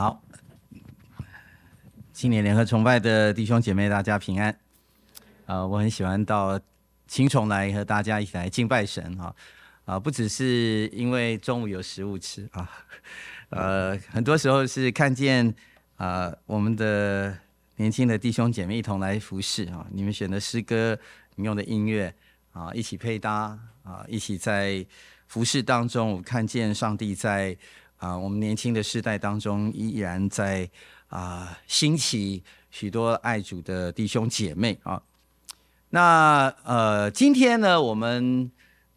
好，青年联合崇拜的弟兄姐妹，大家平安。啊、我很喜欢到青崇来和大家一起来敬拜神哈。啊、不只是因为中午有食物吃啊，呃，很多时候是看见啊、我们的年轻的弟兄姐妹一同来服侍啊。你们选的诗歌，你用的音乐啊，一起配搭啊，一起在服侍当中，我看见上帝在。啊，我们年轻的世代当中，依然在啊兴起许多爱主的弟兄姐妹啊。那呃，今天呢，我们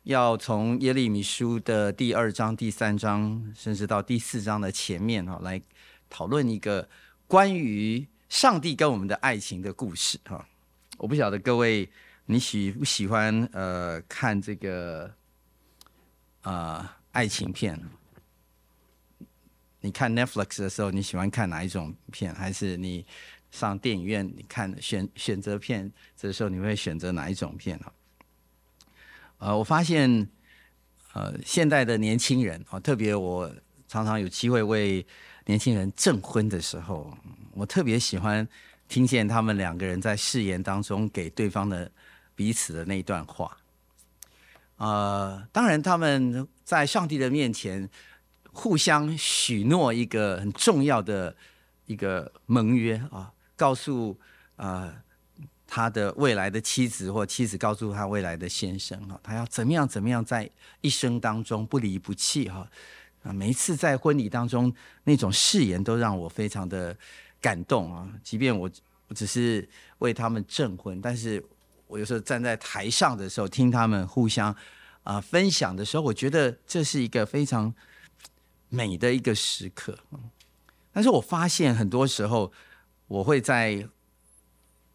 要从耶利米书的第二章、第三章，甚至到第四章的前面啊，来讨论一个关于上帝跟我们的爱情的故事哈。我不晓得各位你喜不喜欢呃看这个啊、爱情片。你看 Netflix 的时候，你喜欢看哪一种片？还是你上电影院你看选选择片这时候，你会选择哪一种片呢？呃，我发现，呃，现代的年轻人啊，特别我常常有机会为年轻人证婚的时候，我特别喜欢听见他们两个人在誓言当中给对方的彼此的那一段话。呃，当然他们在上帝的面前。互相许诺一个很重要的一个盟约啊，告诉啊、他的未来的妻子或妻子告诉他未来的先生哈，他要怎么样怎么样在一生当中不离不弃哈啊，每一次在婚礼当中那种誓言都让我非常的感动啊，即便我我只是为他们证婚，但是我有时候站在台上的时候听他们互相啊分享的时候，我觉得这是一个非常。美的一个时刻，但是我发现很多时候，我会在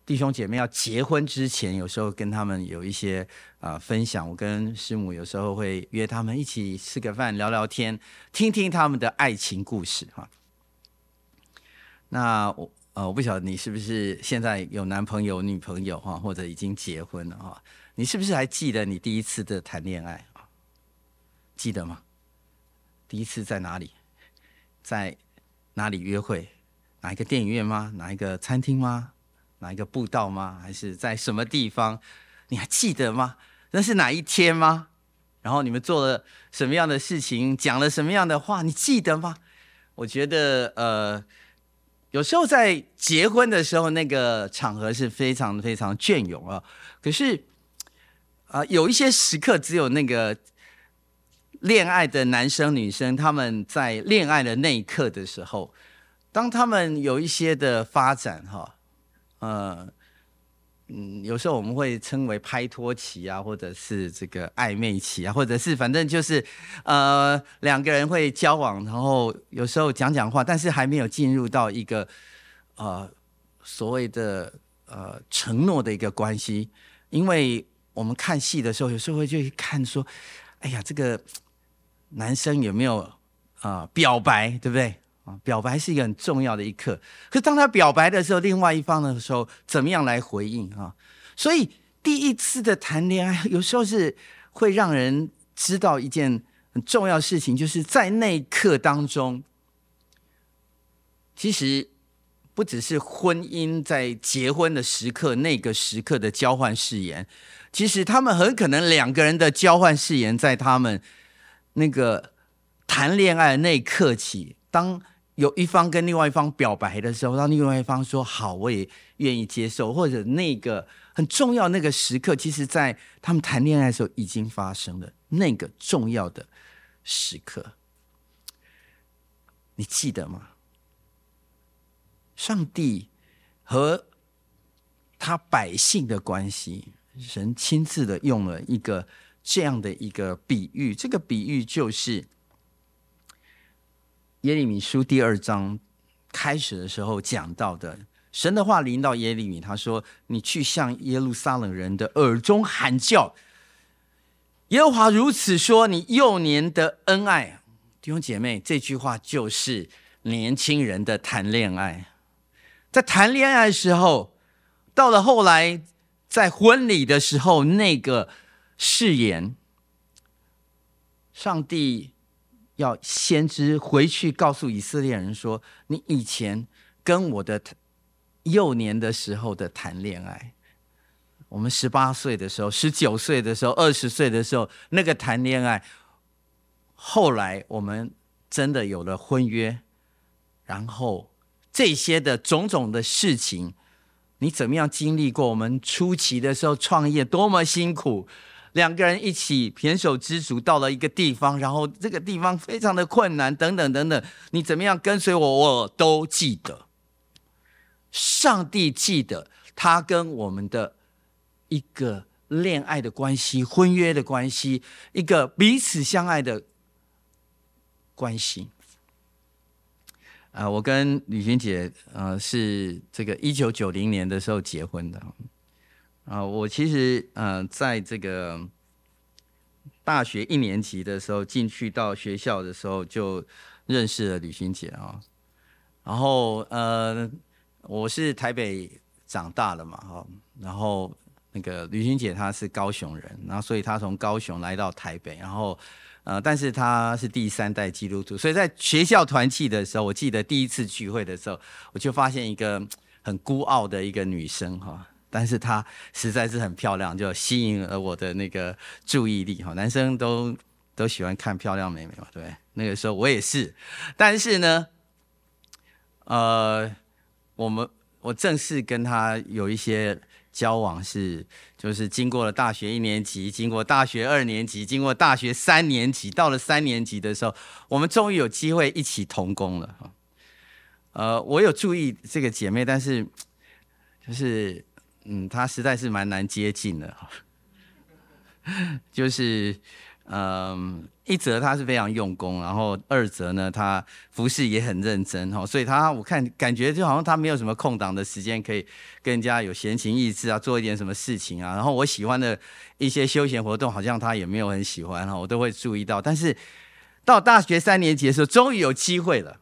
弟兄姐妹要结婚之前，有时候跟他们有一些啊、分享。我跟师母有时候会约他们一起吃个饭，聊聊天，听听他们的爱情故事哈。那我呃，我不晓得你是不是现在有男朋友、女朋友哈，或者已经结婚了哈？你是不是还记得你第一次的谈恋爱？记得吗？第一次在哪里？在哪里约会？哪一个电影院吗？哪一个餐厅吗？哪一个步道吗？还是在什么地方？你还记得吗？那是哪一天吗？然后你们做了什么样的事情？讲了什么样的话？你记得吗？我觉得，呃，有时候在结婚的时候，那个场合是非常非常隽永啊。可是，啊、有一些时刻，只有那个。恋爱的男生女生，他们在恋爱的那一刻的时候，当他们有一些的发展，哈，呃，嗯，有时候我们会称为拍拖期啊，或者是这个暧昧期啊，或者是反正就是，呃，两个人会交往，然后有时候讲讲话，但是还没有进入到一个呃所谓的呃承诺的一个关系，因为我们看戏的时候，有时候会去看说，哎呀，这个。男生有没有啊、表白，对不对啊？表白是一个很重要的一刻。可是当他表白的时候，另外一方的时候怎么样来回应啊？所以第一次的谈恋爱，有时候是会让人知道一件很重要事情，就是在那一刻当中，其实不只是婚姻在结婚的时刻那个时刻的交换誓言，其实他们很可能两个人的交换誓言在他们。那个谈恋爱的那一刻起，当有一方跟另外一方表白的时候，当另外一方说“好，我也愿意接受”，或者那个很重要那个时刻，其实，在他们谈恋爱的时候已经发生了那个重要的时刻，你记得吗？上帝和他百姓的关系，神亲自的用了一个。这样的一个比喻，这个比喻就是耶利米书第二章开始的时候讲到的。神的话临到耶利米，他说：“你去向耶路撒冷人的耳中喊叫，耶和华如此说：你幼年的恩爱，弟兄姐妹，这句话就是年轻人的谈恋爱。在谈恋爱的时候，到了后来，在婚礼的时候，那个。”誓言，上帝要先知回去告诉以色列人说：“你以前跟我的幼年的时候的谈恋爱，我们十八岁的时候、十九岁的时候、二十岁的时候那个谈恋爱，后来我们真的有了婚约，然后这些的种种的事情，你怎么样经历过？我们初期的时候创业多么辛苦。”两个人一起胼手胝足到了一个地方，然后这个地方非常的困难，等等等等。你怎么样跟随我，我都记得。上帝记得他跟我们的一个恋爱的关系、婚约的关系，一个彼此相爱的关系。啊、呃，我跟吕君姐，呃，是这个一九九零年的时候结婚的。啊，我其实呃，在这个大学一年级的时候进去到学校的时候，就认识了旅行姐啊。然后呃，我是台北长大的嘛，哈。然后那个旅行姐她是高雄人，然后所以她从高雄来到台北，然后呃，但是她是第三代基督徒，所以在学校团契的时候，我记得第一次聚会的时候，我就发现一个很孤傲的一个女生哈。但是她实在是很漂亮，就吸引了我的那个注意力哈。男生都都喜欢看漂亮妹妹嘛，对，那个时候我也是。但是呢，呃，我们我正式跟她有一些交往是，就是经过了大学一年级，经过大学二年级，经过大学三年级，到了三年级的时候，我们终于有机会一起同工了哈。呃，我有注意这个姐妹，但是就是。嗯，他实在是蛮难接近的，就是，嗯，一则他是非常用功，然后二则呢，他服侍也很认真哈，所以他我看感觉就好像他没有什么空档的时间可以跟人家有闲情逸致啊，做一点什么事情啊，然后我喜欢的一些休闲活动，好像他也没有很喜欢哈，我都会注意到，但是到大学三年级的时候，终于有机会了，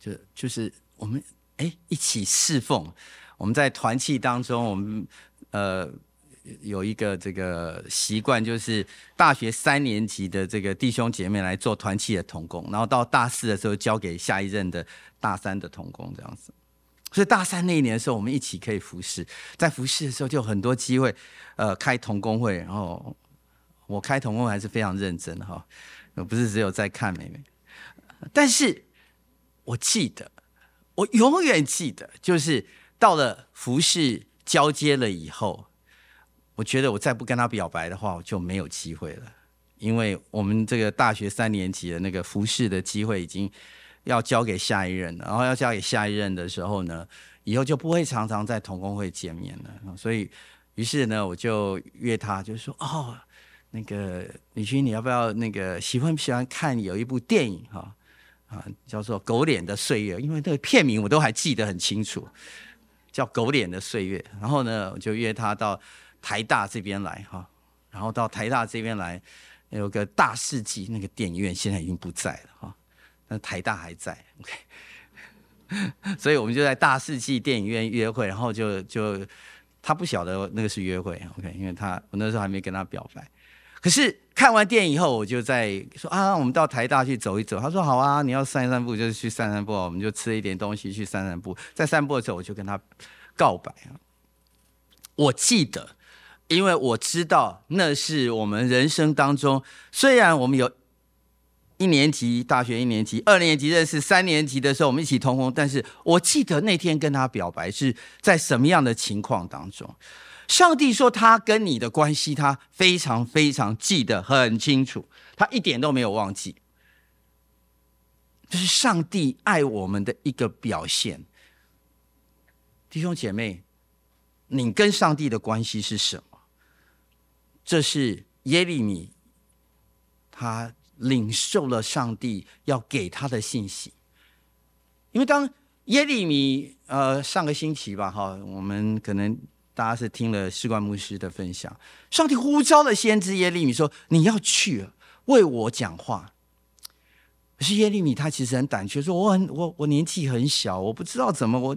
就就是我们哎一起侍奉。我们在团契当中，我们呃有一个这个习惯，就是大学三年级的这个弟兄姐妹来做团契的同工，然后到大四的时候交给下一任的大三的同工这样子。所以大三那一年的时候，我们一起可以服侍，在服侍的时候就很多机会，呃，开同工会，然后我开同工会还是非常认真哈，我不是只有在看妹妹，但是我记得，我永远记得，就是。到了服侍交接了以后，我觉得我再不跟他表白的话，我就没有机会了。因为我们这个大学三年级的那个服侍的机会已经要交给下一任了，然后要交给下一任的时候呢，以后就不会常常在同工会见面了。所以，于是呢，我就约他，就说，哦，那个李军，你要不要那个喜欢不喜欢看有一部电影哈啊，叫做《狗脸的岁月》，因为这个片名我都还记得很清楚。叫狗脸的岁月，然后呢，我就约他到台大这边来哈，然后到台大这边来，有个大世纪那个电影院现在已经不在了哈，但台大还在，OK，所以我们就在大世纪电影院约会，然后就就他不晓得那个是约会，OK，因为他我那时候还没跟他表白。可是看完电影以后，我就在说啊，我们到台大去走一走。他说好啊，你要散散步就是去散散步，我们就吃一点东西去散散步。在散步的时候，我就跟他告白。我记得，因为我知道那是我们人生当中，虽然我们有一年级大学一年级、二年级认识，三年级的时候我们一起同工，但是我记得那天跟他表白是在什么样的情况当中。上帝说他跟你的关系，他非常非常记得很清楚，他一点都没有忘记。这是上帝爱我们的一个表现。弟兄姐妹，你跟上帝的关系是什么？这是耶利米，他领受了上帝要给他的信息。因为当耶利米，呃，上个星期吧，哈，我们可能。大家是听了士官牧师的分享，上帝呼召了先知耶利米说：“你要去为我讲话。”可是耶利米他其实很胆怯，说：“我很我我年纪很小，我不知道怎么我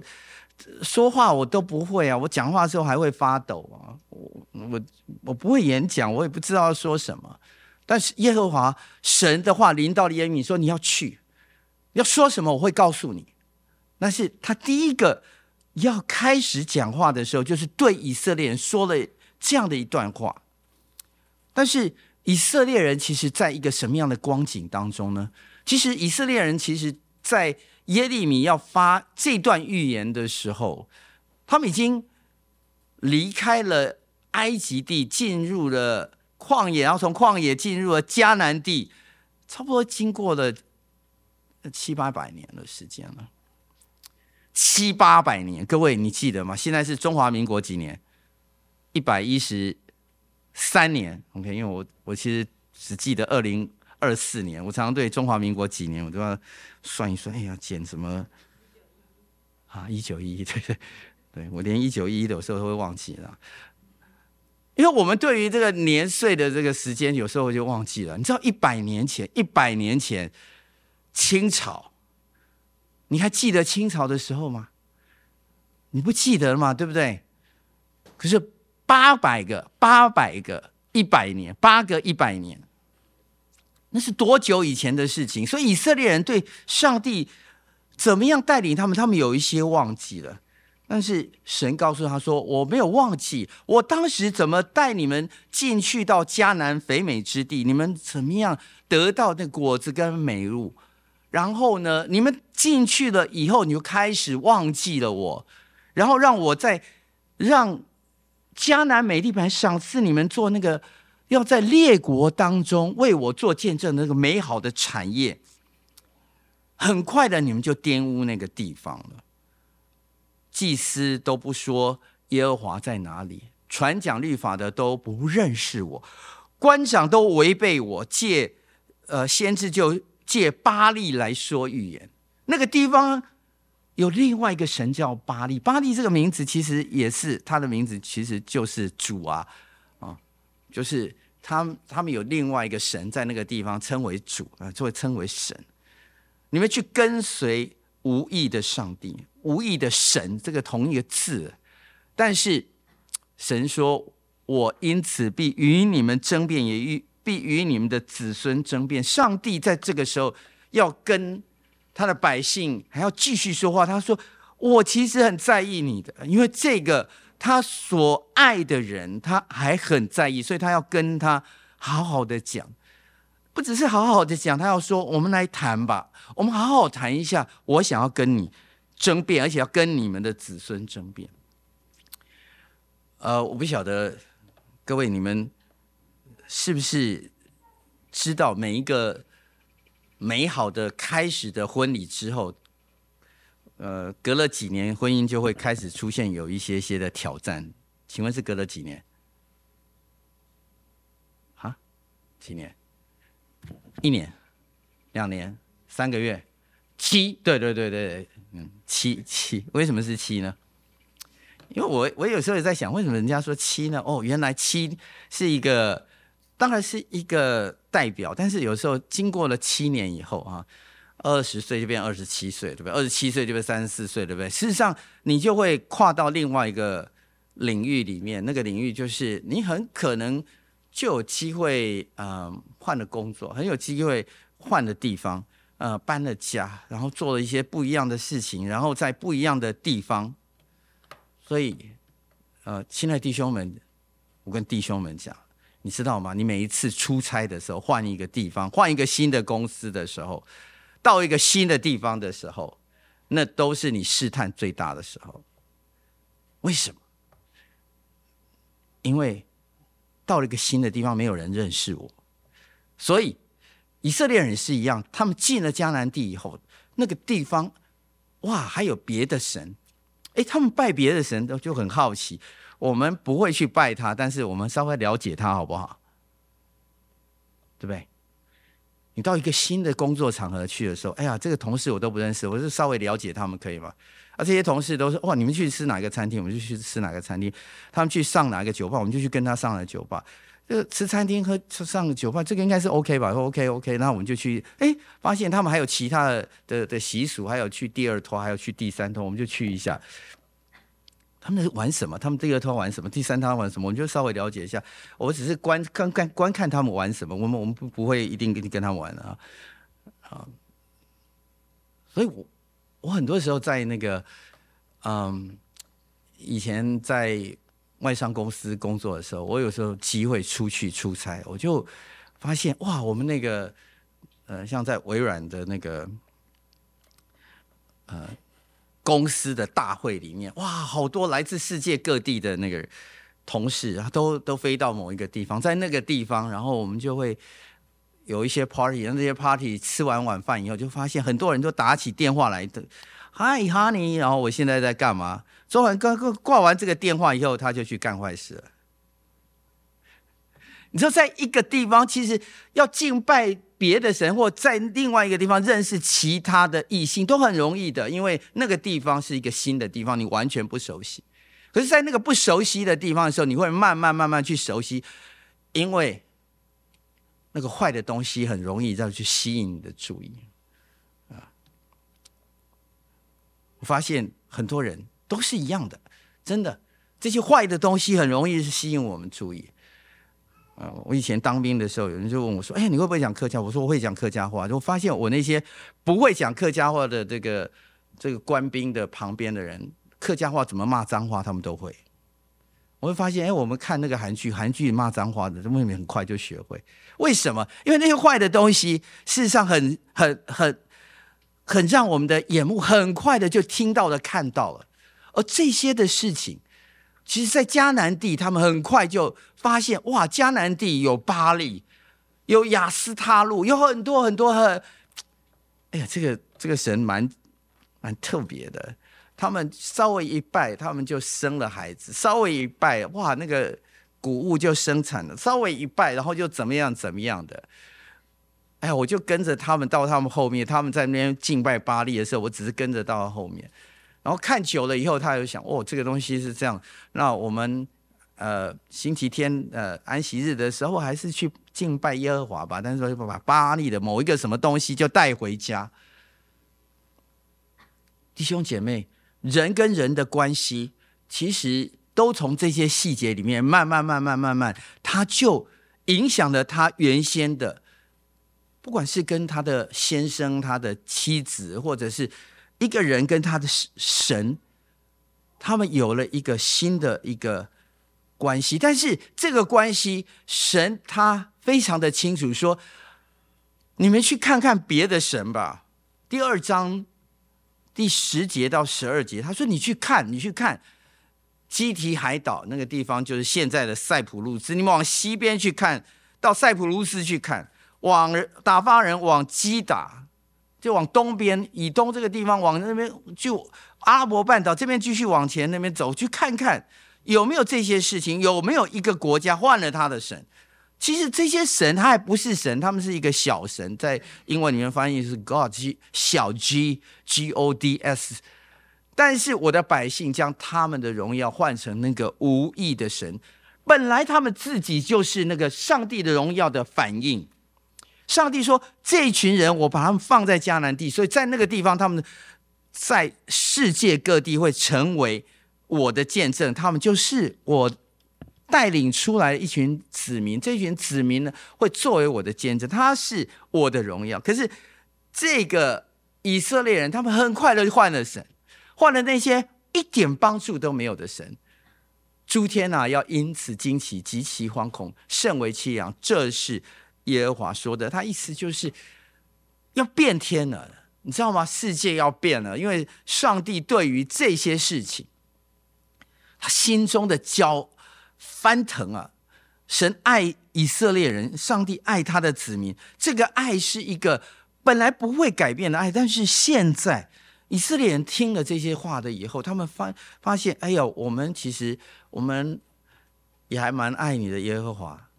说话我都不会啊，我讲话的时候还会发抖啊，我我我不会演讲，我也不知道要说什么。”但是耶和华神的话临到了耶利米说：“你要去，要说什么我会告诉你。”那是他第一个要开始讲话的时候，就是对以色列人说了这样的一段话。但是以色列人其实在一个什么样的光景当中呢？其实以色列人其实，在耶利米要发这段预言的时候，他们已经离开了埃及地，进入了旷野，然后从旷野进入了迦南地，差不多经过了七八百年的时间了。七八百年，各位你记得吗？现在是中华民国几年？一百一十三年。OK，因为我我其实只记得二零二四年。我常常对中华民国几年，我都要算一算。哎呀，减什么？啊，一九一一，对 对对，我连一九一一的有时候都会忘记了。因为我们对于这个年岁的这个时间，有时候就忘记了。你知道，一百年前，一百年前，清朝。你还记得清朝的时候吗？你不记得了吗？对不对？可是八百个、八百个、一百年，八个一百年，那是多久以前的事情？所以以色列人对上帝怎么样带领他们，他们有一些忘记了。但是神告诉他说：“我没有忘记，我当时怎么带你们进去到迦南肥美之地，你们怎么样得到那果子跟美物。”然后呢，你们进去了以后，你就开始忘记了我，然后让我在让迦南美地本来赏赐你们做那个要在列国当中为我做见证的那个美好的产业，很快的你们就玷污那个地方了。祭司都不说耶和华在哪里，传讲律法的都不认识我，官长都违背我，借呃先知就。借巴力来说预言，那个地方有另外一个神叫巴力。巴力这个名字其实也是他的名字，其实就是主啊啊，就是他他们有另外一个神在那个地方称为主啊，就会称为神。你们去跟随无义的上帝，无义的神，这个同一个字，但是神说：“我因此必与你们争辩，也与。”必与你们的子孙争辩。上帝在这个时候要跟他的百姓还要继续说话。他说：“我其实很在意你的，因为这个他所爱的人，他还很在意，所以他要跟他好好的讲。不只是好好的讲，他要说：我们来谈吧，我们好好谈一下。我想要跟你争辩，而且要跟你们的子孙争辩。呃，我不晓得各位你们。”是不是知道每一个美好的开始的婚礼之后，呃，隔了几年，婚姻就会开始出现有一些些的挑战？请问是隔了几年？啊？几年？一年？两年？三个月？七？对对对对，嗯，七七。为什么是七呢？因为我我有时候也在想，为什么人家说七呢？哦，原来七是一个。当然是一个代表，但是有时候经过了七年以后啊，二十岁就变二十七岁，对不对？二十七岁就变三十四岁，对不对？事实上，你就会跨到另外一个领域里面，那个领域就是你很可能就有机会，嗯、呃，换了工作，很有机会换了地方，呃，搬了家，然后做了一些不一样的事情，然后在不一样的地方。所以，呃，亲爱弟兄们，我跟弟兄们讲。你知道吗？你每一次出差的时候，换一个地方，换一个新的公司的时候，到一个新的地方的时候，那都是你试探最大的时候。为什么？因为到了一个新的地方，没有人认识我，所以以色列人是一样。他们进了迦南地以后，那个地方，哇，还有别的神，诶，他们拜别的神都就很好奇。我们不会去拜他，但是我们稍微了解他好不好？对不对？你到一个新的工作场合去的时候，哎呀，这个同事我都不认识，我就稍微了解他们可以吗？啊，这些同事都说，哇，你们去吃哪个餐厅，我们就去吃哪个餐厅；他们去上哪个酒吧，我们就去跟他上了酒吧。这个吃餐厅和上酒吧，这个应该是 OK 吧？OK OK，那我们就去，哎，发现他们还有其他的的的习俗，还有去第二托，还有去第三托，我们就去一下。他们玩什么？他们第二套玩什么？第三套玩什么？我们就稍微了解一下。我只是观看观观看他们玩什么，我们我们不不会一定跟跟他们玩啊。啊，所以我我很多时候在那个嗯，以前在外商公司工作的时候，我有时候机会出去出差，我就发现哇，我们那个呃，像在微软的那个呃公司的大会里面，哇，好多来自世界各地的那个同事啊，都都飞到某一个地方，在那个地方，然后我们就会。有一些 party，那这些 party 吃完晚饭以后，就发现很多人都打起电话来的，Hi honey，然后我现在在干嘛？昨晚刚刚挂完这个电话以后，他就去干坏事了。你知道，在一个地方，其实要敬拜别的神，或在另外一个地方认识其他的异性，都很容易的，因为那个地方是一个新的地方，你完全不熟悉。可是，在那个不熟悉的地方的时候，你会慢慢慢慢去熟悉，因为。那个坏的东西很容易再去吸引你的注意，啊！我发现很多人都是一样的，真的，这些坏的东西很容易是吸引我们注意。啊，我以前当兵的时候，有人就问我说：“哎，你会不会讲客家？”我说：“我会讲客家话。”就发现我那些不会讲客家话的这个这个官兵的旁边的人，客家话怎么骂脏话，他们都会。我会发现，哎，我们看那个韩剧，韩剧骂脏话的，为什么很快就学会？为什么？因为那些坏的东西，事实上很、很、很、很让我们的眼目很快的就听到了、看到了。而这些的事情，其实，在迦南地，他们很快就发现，哇，迦南地有巴力，有亚斯他路，有很多很多很，哎呀，这个这个神蛮蛮特别的。他们稍微一拜，他们就生了孩子；稍微一拜，哇，那个谷物就生产了；稍微一拜，然后就怎么样怎么样的。哎呀，我就跟着他们到他们后面，他们在那边敬拜巴力的时候，我只是跟着到后面。然后看久了以后，他就想：哦，这个东西是这样。那我们呃星期天呃安息日的时候，还是去敬拜耶和华吧。但是说把巴力的某一个什么东西就带回家，弟兄姐妹。人跟人的关系，其实都从这些细节里面慢慢、慢慢、慢慢，他就影响了他原先的，不管是跟他的先生、他的妻子，或者是一个人跟他的神，他们有了一个新的一个关系。但是这个关系，神他非常的清楚说，你们去看看别的神吧。第二章。第十节到十二节，他说：“你去看，你去看基提海岛那个地方，就是现在的塞浦路斯。你们往西边去看，到塞浦路斯去看，往打发人往基达，就往东边以东这个地方，往那边就阿拉伯半岛这边继续往前那边走，去看看有没有这些事情，有没有一个国家换了他的神。”其实这些神他还不是神，他们是一个小神，在英文里面翻译是 God，小 G G O D S。但是我的百姓将他们的荣耀换成那个无义的神，本来他们自己就是那个上帝的荣耀的反应。上帝说：“这一群人，我把他们放在迦南地，所以在那个地方，他们在世界各地会成为我的见证，他们就是我。”带领出来的一群子民，这群子民呢，会作为我的见证，他是我的荣耀。可是这个以色列人，他们很快的就换了神，换了那些一点帮助都没有的神。诸天啊，要因此惊奇，极其惶恐，甚为凄凉。这是耶和华说的，他意思就是要变天了，你知道吗？世界要变了，因为上帝对于这些事情，他心中的骄翻腾啊！神爱以色列人，上帝爱他的子民。这个爱是一个本来不会改变的爱，但是现在以色列人听了这些话的以后，他们发发现，哎呦，我们其实我们也还蛮爱你的耶和华，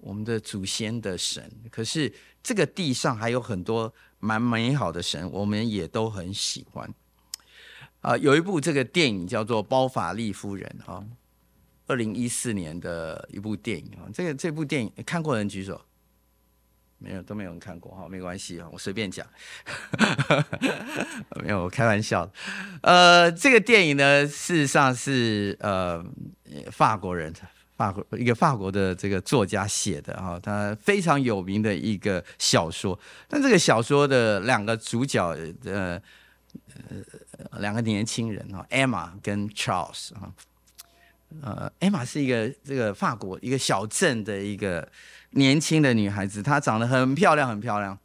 我们的祖先的神。可是这个地上还有很多蛮美好的神，我们也都很喜欢。啊、有一部这个电影叫做《包法利夫人》啊。二零一四年的一部电影啊，这个这部电影看过的人举手。没有都没有人看过哈，没关系啊，我随便讲，没有我开玩笑。呃，这个电影呢，事实上是呃法国人，法国一个法国的这个作家写的哈，他非常有名的一个小说。但这个小说的两个主角呃呃两个年轻人哈，Emma 跟 Charles 啊，呃，Emma 是一个这个法国一个小镇的一个。年轻的女孩子，她长得很漂亮，很漂亮。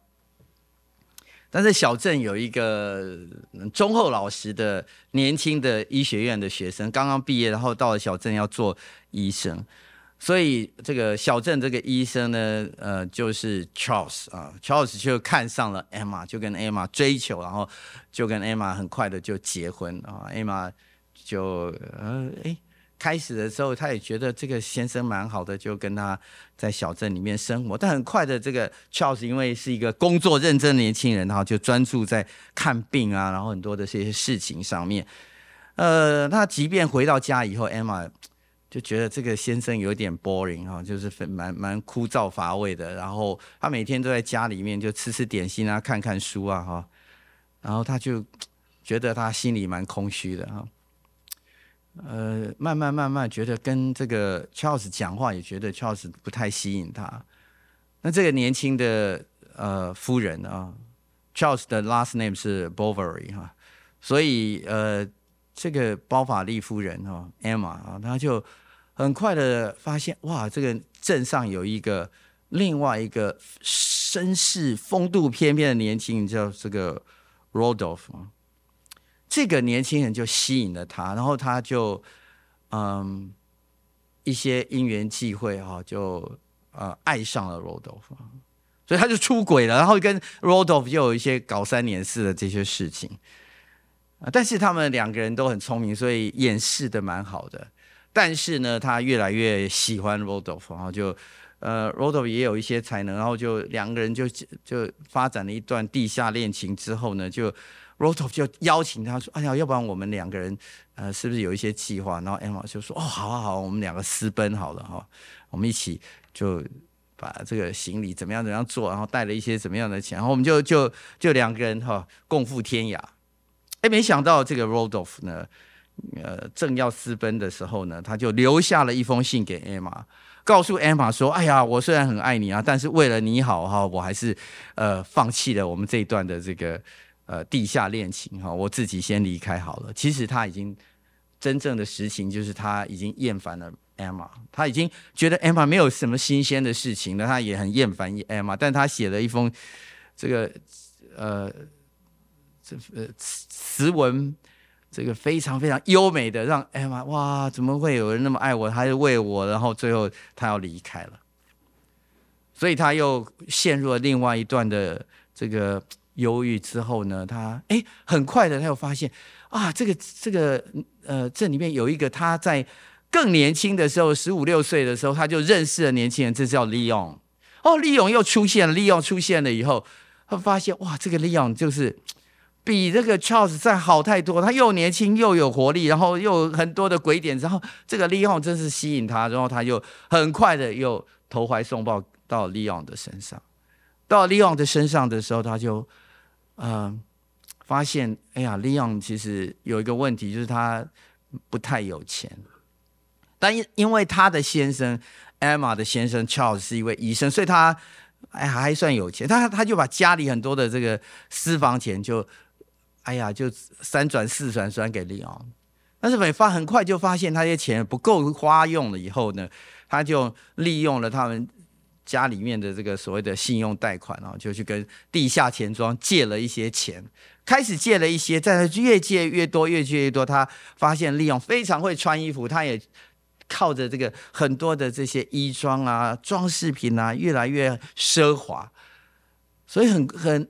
但是小镇有一个忠厚老实的年轻的医学院的学生，刚刚毕业，然后到了小镇要做医生。所以这个小镇这个医生呢，呃，就是 Charles 啊，Charles 就看上了 Emma，就跟 Emma 追求，然后就跟 Emma 很快的就结婚啊。Emma 就呃，哎。开始的时候，他也觉得这个先生蛮好的，就跟他在小镇里面生活。但很快的，这个 Charles 因为是一个工作认真的年轻人，然后就专注在看病啊，然后很多的这些事情上面。呃，他即便回到家以后，Emma 就觉得这个先生有点 boring 哈，就是蛮蛮枯燥乏味的。然后他每天都在家里面就吃吃点心啊，看看书啊哈。然后他就觉得他心里蛮空虚的哈。呃，慢慢慢慢觉得跟这个 Charles 讲话，也觉得 Charles 不太吸引他。那这个年轻的呃夫人啊，Charles 的 last name 是 Bovary 哈，所以呃这个包法利夫人哈 Emma 啊，她就很快的发现哇，这个镇上有一个另外一个绅士风度翩翩的年轻人，叫这个 Rodolphe 啊。这个年轻人就吸引了他，然后他就嗯一些因缘际会哈，就呃爱上了 Rodolf，所以他就出轨了，然后跟 Rodolphe 又有一些搞三年四的这些事情。但是他们两个人都很聪明，所以掩饰的蛮好的。但是呢，他越来越喜欢 Rodolf，然后就呃，Rodolf 也有一些才能，然后就两个人就就发展了一段地下恋情之后呢，就。Rodolph 就邀请他说：“哎呀，要不然我们两个人，呃，是不是有一些计划？”然后 Emma 就说：“哦，好啊，好，我们两个私奔好了哈，我们一起就把这个行李怎么样怎么样做，然后带了一些怎么样的钱，然后我们就就就两个人哈共赴天涯。哎，没想到这个 Rodolph 呢，呃，正要私奔的时候呢，他就留下了一封信给 Emma，告诉 Emma 说：‘哎呀，我虽然很爱你啊，但是为了你好哈，我还是呃放弃了我们这一段的这个。’呃，地下恋情哈，我自己先离开好了。其实他已经真正的实情就是他已经厌烦了 Emma，他已经觉得 Emma 没有什么新鲜的事情了，他也很厌烦 Emma。但他写了一封这个呃这呃词文，这个非常非常优美的，让 Emma 哇，怎么会有人那么爱我，他是为我，然后最后他要离开了，所以他又陷入了另外一段的这个。忧郁之后呢，他哎，很快的他又发现啊，这个这个呃，这里面有一个他在更年轻的时候，十五六岁的时候，他就认识了年轻人，这叫利昂。哦，利昂又出现了，利昂出现了以后，他发现哇，这个利昂就是比这个 Charles 再好太多，他又年轻又有活力，然后又很多的鬼点，然后这个利昂真是吸引他，然后他就很快的又投怀送抱到利昂的身上，到利昂的身上的时候，他就。嗯、发现哎呀，利昂其实有一个问题，就是他不太有钱。但因因为他的先生 Emma 的先生 Charles 是一位医生，所以他哎还算有钱。他他就把家里很多的这个私房钱就哎呀就三转四转转给利昂。但是美发很快就发现他这些钱不够花用了以后呢，他就利用了他们。家里面的这个所谓的信用贷款，然后就去跟地下钱庄借了一些钱，开始借了一些，但是越借越多，越借越多，他发现利用非常会穿衣服，他也靠着这个很多的这些衣装啊、装饰品啊，越来越奢华，所以很很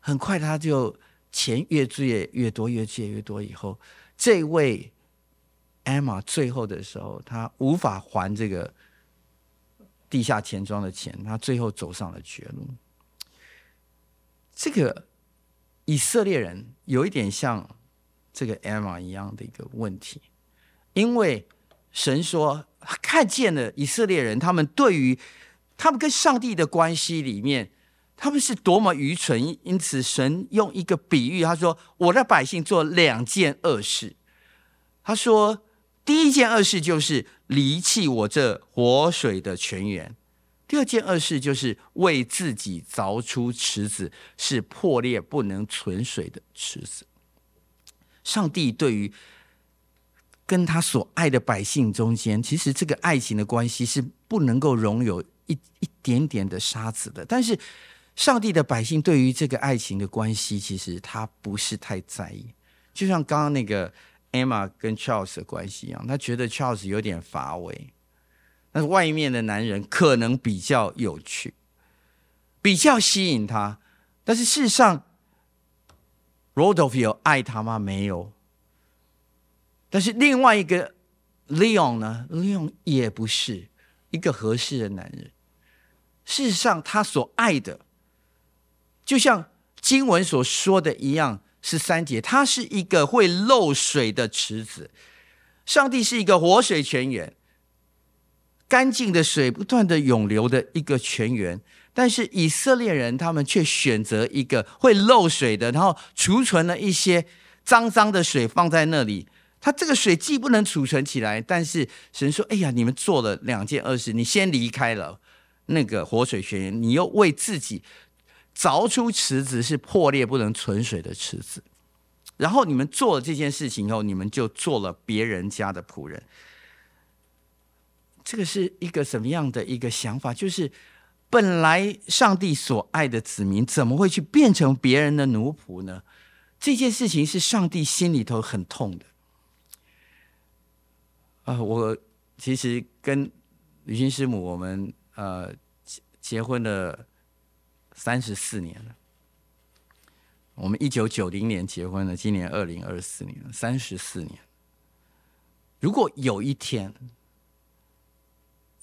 很快他就钱越借越多，越借越多以后，这位 Emma 最后的时候，他无法还这个。地下钱庄的钱，他最后走上了绝路。这个以色列人有一点像这个 Emma 一样的一个问题，因为神说看见了以色列人，他们对于他们跟上帝的关系里面他们是多么愚蠢。因此，神用一个比喻，他说：“我的百姓做两件恶事。”他说：“第一件恶事就是离弃我这活水的泉源；第二件恶事就是为自己凿出池子，是破裂不能存水的池子。”上帝对于跟他所爱的百姓中间，其实这个爱情的关系是不能够容有一一点点的沙子的。但是，上帝的百姓对于这个爱情的关系，其实他不是太在意。就像刚刚那个。Emma 跟 Charles 的关系一样，他觉得 Charles 有点乏味，但是外面的男人可能比较有趣，比较吸引他。但是事实上，Rodolphe 有爱他吗？没有。但是另外一个 Leon 呢？Leon 也不是一个合适的男人。事实上，他所爱的，就像经文所说的一样。十三节，它是一个会漏水的池子。上帝是一个活水泉源，干净的水不断的涌流的一个泉源。但是以色列人他们却选择一个会漏水的，然后储存了一些脏脏的水放在那里。它这个水既不能储存起来，但是神说：“哎呀，你们做了两件恶事，你先离开了那个活水泉源，你又为自己。”凿出池子是破裂不能存水的池子，然后你们做了这件事情以后，你们就做了别人家的仆人。这个是一个什么样的一个想法？就是本来上帝所爱的子民，怎么会去变成别人的奴仆呢？这件事情是上帝心里头很痛的。啊、我其实跟吕军师母，我们呃结婚了。三十四年了，我们一九九零年结婚了，今年二零二四年，三十四年。如果有一天，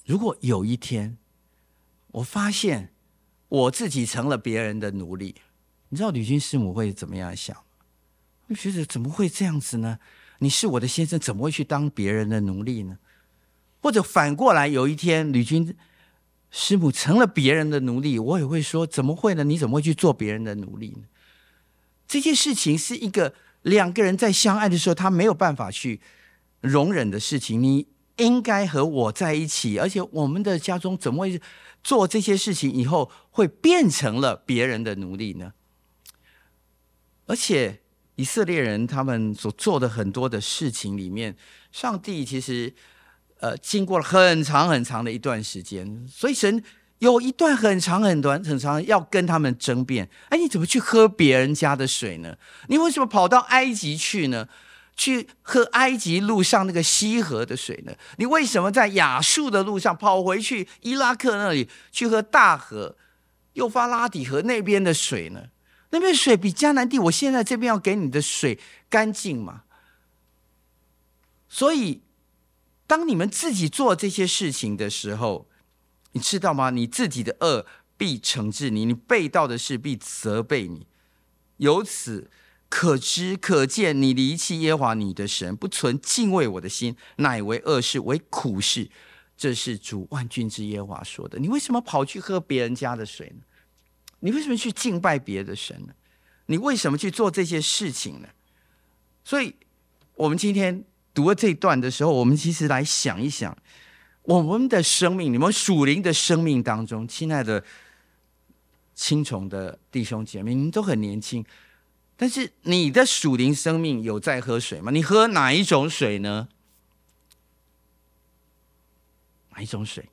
如果有一天，我发现我自己成了别人的奴隶，你知道吕军师母会怎么样想？会觉得怎么会这样子呢？你是我的先生，怎么会去当别人的奴隶呢？或者反过来，有一天吕军。师母成了别人的奴隶，我也会说：怎么会呢？你怎么会去做别人的奴隶呢？这件事情是一个两个人在相爱的时候，他没有办法去容忍的事情。你应该和我在一起，而且我们的家中怎么会做这些事情以后会变成了别人的奴隶呢？而且以色列人他们所做的很多的事情里面，上帝其实。呃，经过了很长很长的一段时间，所以神有一段很长很短很长要跟他们争辩。哎，你怎么去喝别人家的水呢？你为什么跑到埃及去呢？去喝埃及路上那个西河的水呢？你为什么在亚述的路上跑回去伊拉克那里去喝大河幼发拉底河那边的水呢？那边水比迦南地，我现在这边要给你的水干净嘛？所以。当你们自己做这些事情的时候，你知道吗？你自己的恶必惩治你，你背道的事必责备你。由此可知可见，你离弃耶华你的神，不存敬畏我的心，乃为恶事，为苦事。这是主万军之耶华说的。你为什么跑去喝别人家的水呢？你为什么去敬拜别的神呢？你为什么去做这些事情呢？所以，我们今天。读了这一段的时候，我们其实来想一想，我们的生命，你们属灵的生命当中，亲爱的青虫的弟兄姐妹，你们都很年轻，但是你的属灵生命有在喝水吗？你喝哪一种水呢？哪一种水？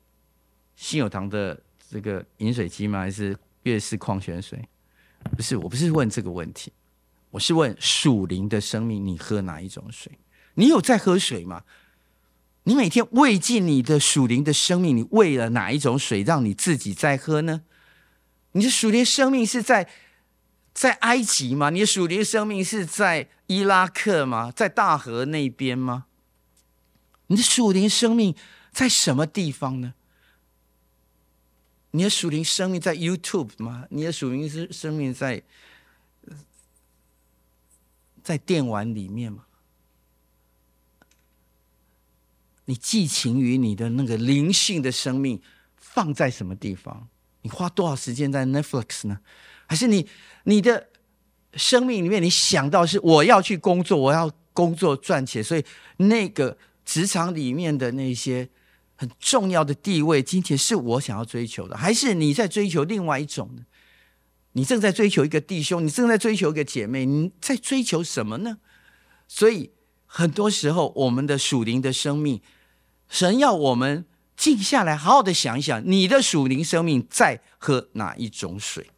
信友堂的这个饮水机吗？还是悦氏矿泉水？不是，我不是问这个问题，我是问属灵的生命，你喝哪一种水？你有在喝水吗？你每天喂进你的属灵的生命，你喂了哪一种水，让你自己在喝呢？你的属灵生命是在在埃及吗？你的属灵生命是在伊拉克吗？在大河那边吗？你的属灵生命在什么地方呢？你的属灵生命在 YouTube 吗？你的属灵生生命在在电玩里面吗？你寄情于你的那个灵性的生命放在什么地方？你花多少时间在 Netflix 呢？还是你你的生命里面，你想到是我要去工作，我要工作赚钱，所以那个职场里面的那些很重要的地位、金钱是我想要追求的，还是你在追求另外一种呢？你正在追求一个弟兄，你正在追求一个姐妹，你在追求什么呢？所以很多时候，我们的属灵的生命，神要我们静下来，好好的想一想，你的属灵生命在喝哪一种水？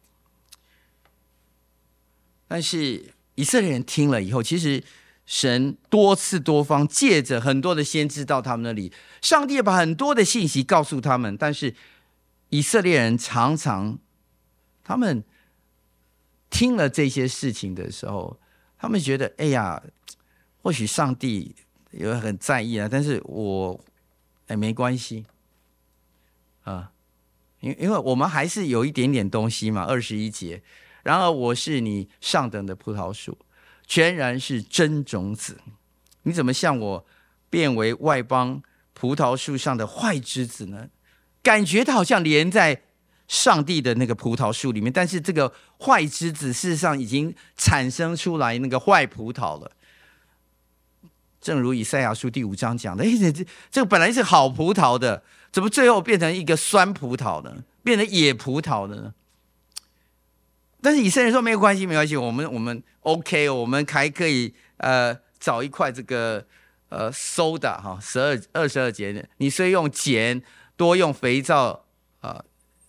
但是以色列人听了以后，其实神多次多方借着很多的先知到他们那里，上帝把很多的信息告诉他们，但是以色列人常常他们。听了这些事情的时候，他们觉得：“哎呀，或许上帝也很在意啊。”但是我哎，没关系啊，因因为我们还是有一点点东西嘛。二十一节，然而我是你上等的葡萄树，全然是真种子。你怎么向我变为外邦葡萄树上的坏枝子呢？感觉它好像连在。上帝的那个葡萄树里面，但是这个坏枝子事实上已经产生出来那个坏葡萄了。正如以赛亚书第五章讲的，哎，这这个本来是好葡萄的，怎么最后变成一个酸葡萄呢？变成野葡萄了呢？但是以色列说没有关系，没关系，我们我们 OK，我们还可以呃找一块这个呃 soda 哈，十二二十二节，你虽用碱，多用肥皂。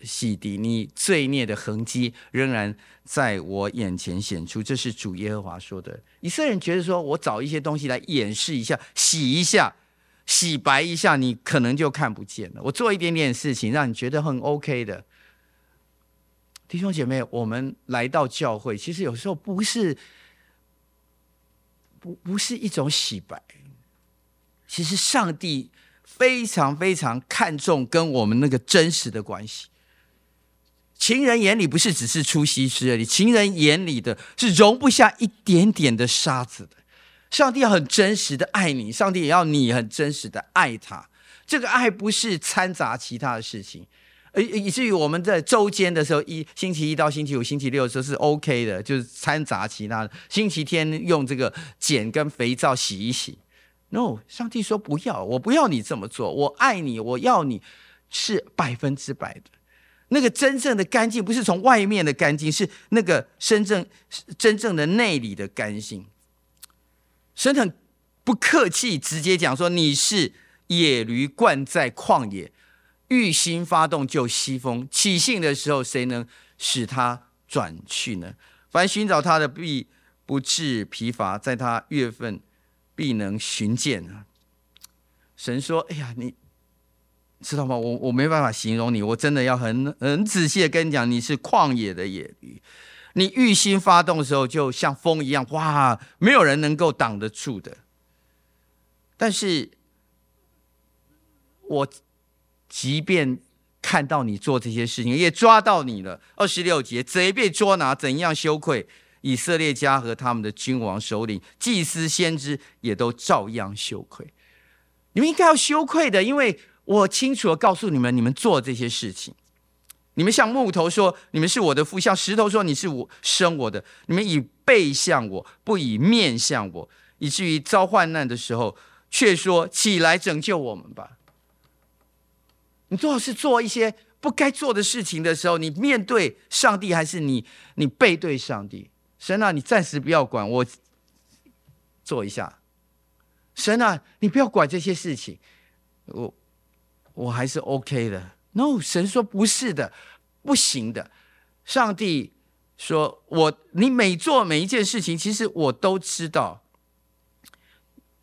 洗涤你罪孽的痕迹仍然在我眼前显出，这是主耶和华说的。以色列人觉得说，我找一些东西来掩饰一下、洗一下、洗白一下，你可能就看不见了。我做一点点事情，让你觉得很 OK 的。弟兄姐妹，我们来到教会，其实有时候不是不不是一种洗白，其实上帝非常非常看重跟我们那个真实的关系。情人眼里不是只是出西施而已，情人眼里的是容不下一点点的沙子的。上帝要很真实的爱你，上帝也要你很真实的爱他。这个爱不是掺杂其他的事情，而以至于我们在周间的时候，一星期一到星期五、星期六的时候是 OK 的，就是掺杂其他的。星期天用这个碱跟肥皂洗一洗。No，上帝说不要，我不要你这么做，我爱你，我要你是百分之百的。那个真正的干净，不是从外面的干净，是那个真正真正的内里的干净。神很不客气，直接讲说：“你是野驴惯在旷野，欲心发动就西风，起兴的时候，谁能使他转去呢？凡寻找他的，必不至疲乏，在他月份必能寻见。”神说：“哎呀，你。”知道吗？我我没办法形容你，我真的要很很仔细的跟你讲，你是旷野的野驴，你欲心发动的时候，就像风一样，哇，没有人能够挡得住的。但是，我即便看到你做这些事情，也抓到你了。二十六节，贼被捉拿，怎样羞愧？以色列家和他们的君王、首领、祭司、先知，也都照样羞愧。你们应该要羞愧的，因为。我清楚地告诉你们，你们做这些事情，你们向木头说你们是我的父，像石头说你是我生我的，你们以背向我，不以面向我，以至于遭患难的时候，却说起来拯救我们吧。你做是做一些不该做的事情的时候，你面对上帝还是你你背对上帝？神啊，你暂时不要管我，做一下。神啊，你不要管这些事情，我。我还是 OK 的。No，神说不是的，不行的。上帝说：“我你每做每一件事情，其实我都知道，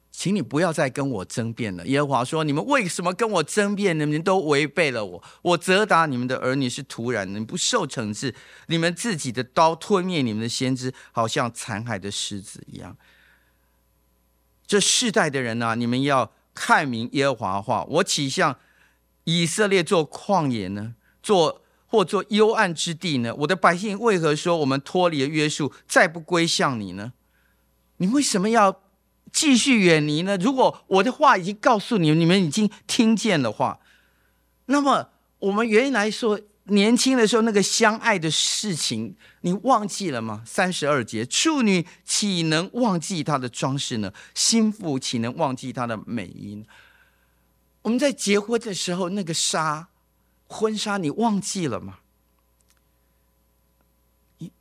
请你不要再跟我争辩了。”耶和华说：“你们为什么跟我争辩？你们都违背了我。我责打你们的儿女是徒然的，不受惩治，你们自己的刀吞灭你们的先知，好像残害的狮子一样。这世代的人呢、啊，你们要看明耶和华话。我岂像？”以色列做旷野呢？做或做幽暗之地呢？我的百姓为何说我们脱离了约束，再不归向你呢？你为什么要继续远离呢？如果我的话已经告诉你们，你们已经听见了话，那么我们原来说年轻的时候那个相爱的事情，你忘记了吗？三十二节，处女岂能忘记她的装饰呢？心腹岂能忘记她的美音？我们在结婚的时候，那个纱，婚纱，你忘记了吗？你，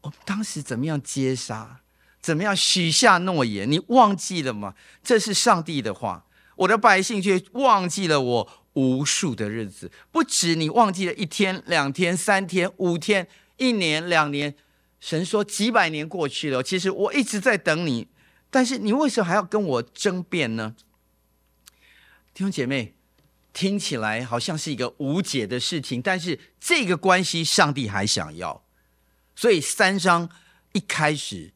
我们当时怎么样接纱？怎么样许下诺言？你忘记了吗？这是上帝的话。我的百姓却忘记了我无数的日子。不止你忘记了一天、两天、三天、五天、一年、两年。神说几百年过去了，其实我一直在等你，但是你为什么还要跟我争辩呢？弟兄姐妹，听起来好像是一个无解的事情，但是这个关系上帝还想要，所以三章一开始，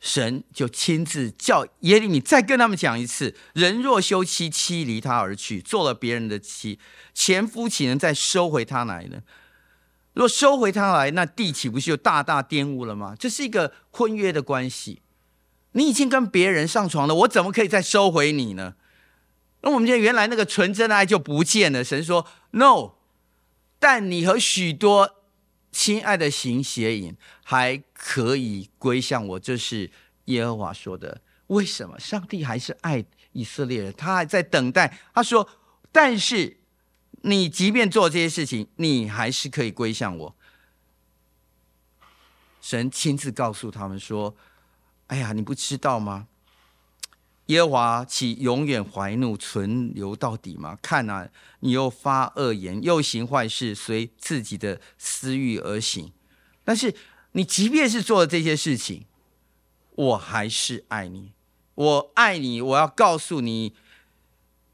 神就亲自叫耶利米再跟他们讲一次：人若休妻，妻离他而去，做了别人的妻，前夫岂能再收回他来呢？若收回他来，那地岂不是就大大玷污了吗？这是一个婚约的关系，你已经跟别人上床了，我怎么可以再收回你呢？那我们现在原来那个纯真的爱就不见了。神说：“No，但你和许多亲爱的行邪淫，还可以归向我。”这是耶和华说的。为什么？上帝还是爱以色列人，他还在等待。他说：“但是你即便做这些事情，你还是可以归向我。”神亲自告诉他们说：“哎呀，你不知道吗？”耶和华岂永远怀怒存留到底吗？看啊，你又发恶言，又行坏事，随自己的私欲而行。但是你即便是做了这些事情，我还是爱你。我爱你，我要告诉你，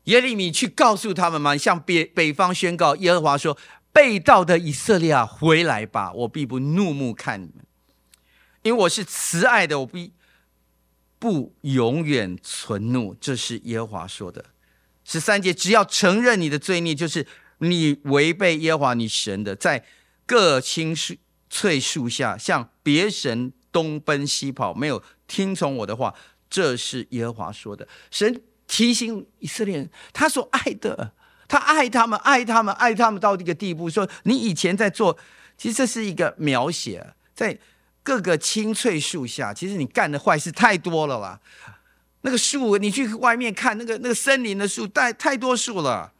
耶利米去告诉他们嘛，向北北方宣告。耶和华说：被盗的以色列啊，回来吧，我必不怒目看你们，因为我是慈爱的，我必。不永远存怒，这是耶和华说的。十三节，只要承认你的罪孽，就是你违背耶和华你神的，在各青翠树下向别神东奔西跑，没有听从我的话，这是耶和华说的。神提醒以色列人，他所爱的，他爱他们，爱他们，爱他们到这个地步，说你以前在做，其实这是一个描写，在。各个青翠树下，其实你干的坏事太多了啦。那个树，你去外面看那个那个森林的树，太太多树了。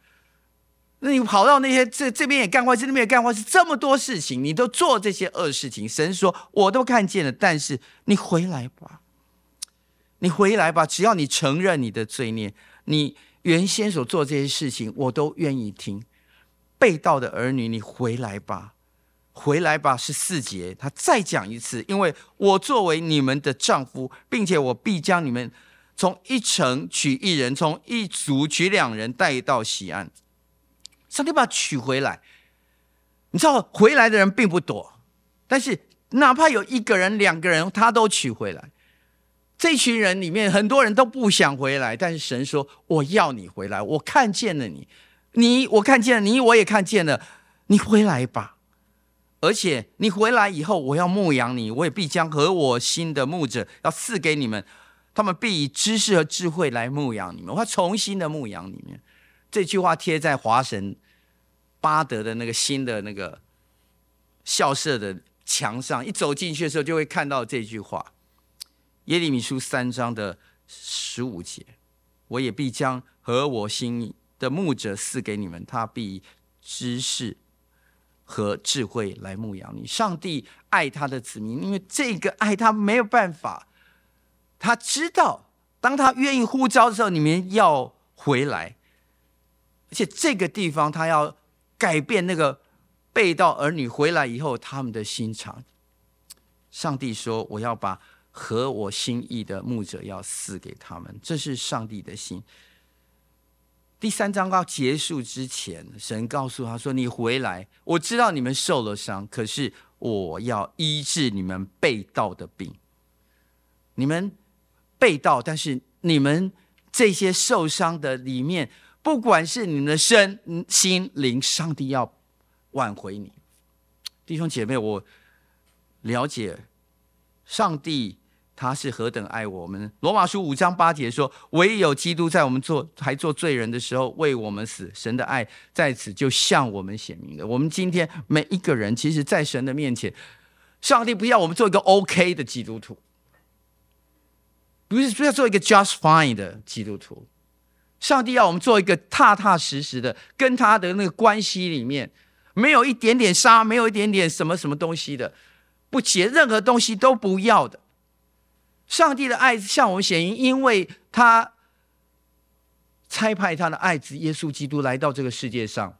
那你跑到那些这这边也干坏事，那边也干坏事，这么多事情，你都做这些恶事情。神说，我都看见了，但是你回来吧，你回来吧，只要你承认你的罪孽，你原先所做这些事情，我都愿意听。背道的儿女，你回来吧。回来吧，是四节，他再讲一次，因为我作为你们的丈夫，并且我必将你们从一城取一人，从一族取两人带到西安。上帝把他取回来，你知道回来的人并不多，但是哪怕有一个人、两个人，他都娶回来。这群人里面很多人都不想回来，但是神说：“我要你回来，我看见了你，你我看见了你，我也看见了你，回来吧。”而且你回来以后，我要牧养你，我也必将和我心的牧者要赐给你们，他们必以知识和智慧来牧养你们。我要重新的牧养你们。这句话贴在华神巴德的那个新的那个校舍的墙上，一走进去的时候就会看到这句话。耶利米书三章的十五节，我也必将和我心的牧者赐给你们，他必以知识。和智慧来牧养你。上帝爱他的子民，因为这个爱他没有办法。他知道，当他愿意呼召的时候，你们要回来。而且这个地方，他要改变那个背道儿女回来以后他们的心肠。上帝说：“我要把合我心意的牧者要赐给他们。”这是上帝的心。第三章要结束之前，神告诉他说：“你回来，我知道你们受了伤，可是我要医治你们被盗的病。你们被盗，但是你们这些受伤的里面，不管是你们的身心灵，上帝要挽回你。弟兄姐妹，我了解，上帝他是何等爱我们。罗马书五章八节说：“唯有基督在我们做还做罪人的时候为我们死，神的爱在此就向我们显明了。”我们今天每一个人，其实，在神的面前，上帝不要我们做一个 OK 的基督徒，不是不要做一个 just fine 的基督徒。上帝要我们做一个踏踏实实的，跟他的那个关系里面，没有一点点沙，没有一点点什么什么东西的，不结任何东西都不要的。上帝的爱向我们显明，因为他差派他的爱子耶稣基督来到这个世界上，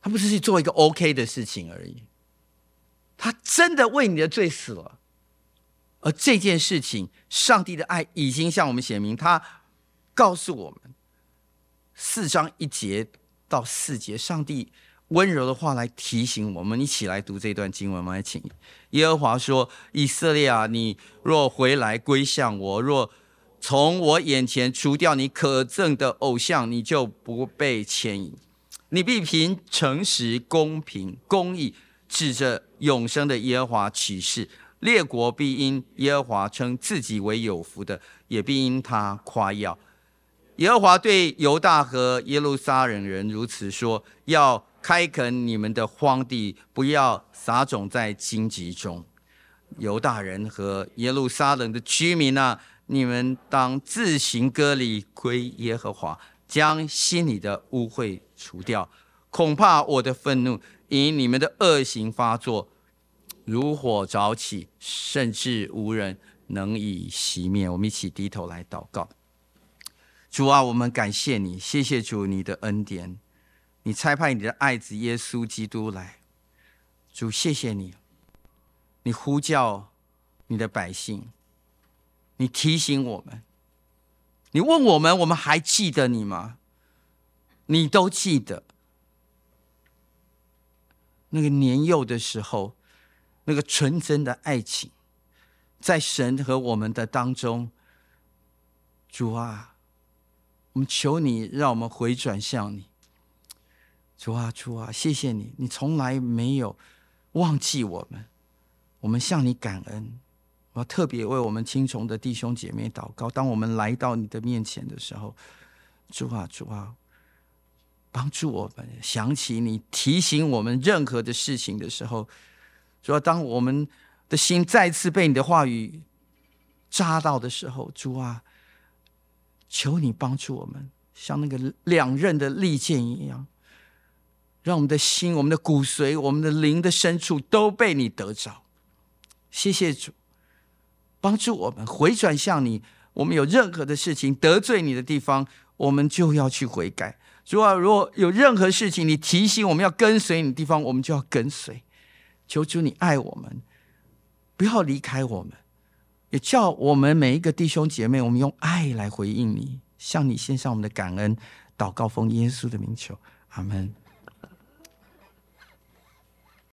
他不是去做一个 OK 的事情而已，他真的为你的罪死了。而这件事情，上帝的爱已经向我们显明，他告诉我们四章一节到四节，上帝。温柔的话来提醒我们，一起来读这段经文。我们来请耶和华说：“以色列啊，你若回来归向我，若从我眼前除掉你可憎的偶像，你就不被牵引。你必凭诚实、公平、公义，指着永生的耶和华起誓。列国必因耶和华称自己为有福的，也必因他夸耀。耶和华对犹大和耶路撒冷人如此说：要。”开垦你们的荒地，不要撒种在荆棘中。犹大人和耶路撒冷的居民啊，你们当自行割礼归耶和华，将心里的污秽除掉。恐怕我的愤怒因你们的恶行发作，如火着起，甚至无人能以熄灭。我们一起低头来祷告。主啊，我们感谢你，谢谢主你的恩典。你差派你的爱子耶稣基督来，主，谢谢你。你呼叫你的百姓，你提醒我们，你问我们，我们还记得你吗？你都记得那个年幼的时候，那个纯真的爱情，在神和我们的当中。主啊，我们求你，让我们回转向你。主啊，主啊，谢谢你，你从来没有忘记我们，我们向你感恩。我要特别为我们青虫的弟兄姐妹祷告。当我们来到你的面前的时候，主啊，主啊，帮助我们想起你提醒我们任何的事情的时候，主啊，当我们的心再次被你的话语扎到的时候，主啊，求你帮助我们，像那个两刃的利剑一样。让我们的心、我们的骨髓、我们的灵的深处都被你得着。谢谢主，帮助我们回转向你。我们有任何的事情得罪你的地方，我们就要去悔改。主啊，如果有任何事情你提醒我们要跟随你的地方，我们就要跟随。求主你爱我们，不要离开我们，也叫我们每一个弟兄姐妹，我们用爱来回应你，向你献上我们的感恩。祷告奉耶稣的名求，阿门。